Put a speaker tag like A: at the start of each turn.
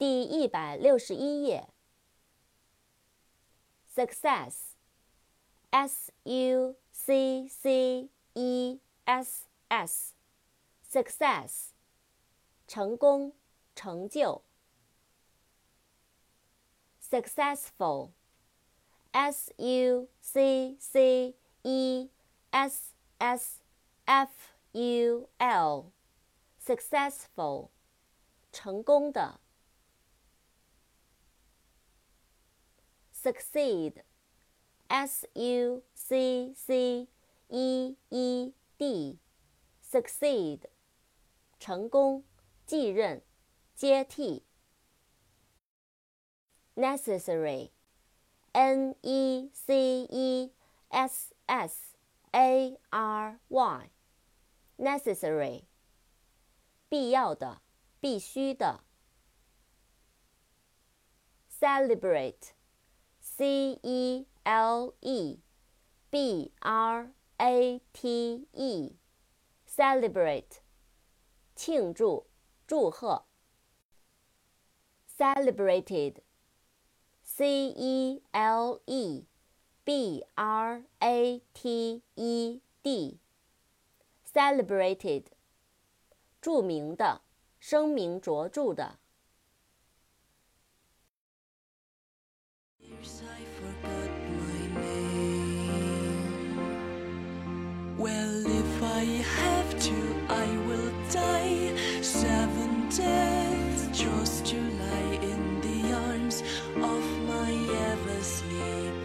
A: 第一百六十一页。Success，S U C C E S S，Success，成功、成就。Successful，S U C C E S S F U L，Successful，成功的。succeed, s u c c e e d, succeed，成功，继任，接替。necessary, n e c e s s a r y, necessary，必要的，必须的。celebrate C E L E B R A T E，celebrate，庆祝，祝贺。celebrated，C E L E B R A T E D，celebrated，着名的，声名卓着的。
B: Well, if I have to, I will die seven deaths just to lie in the arms of my ever sleep.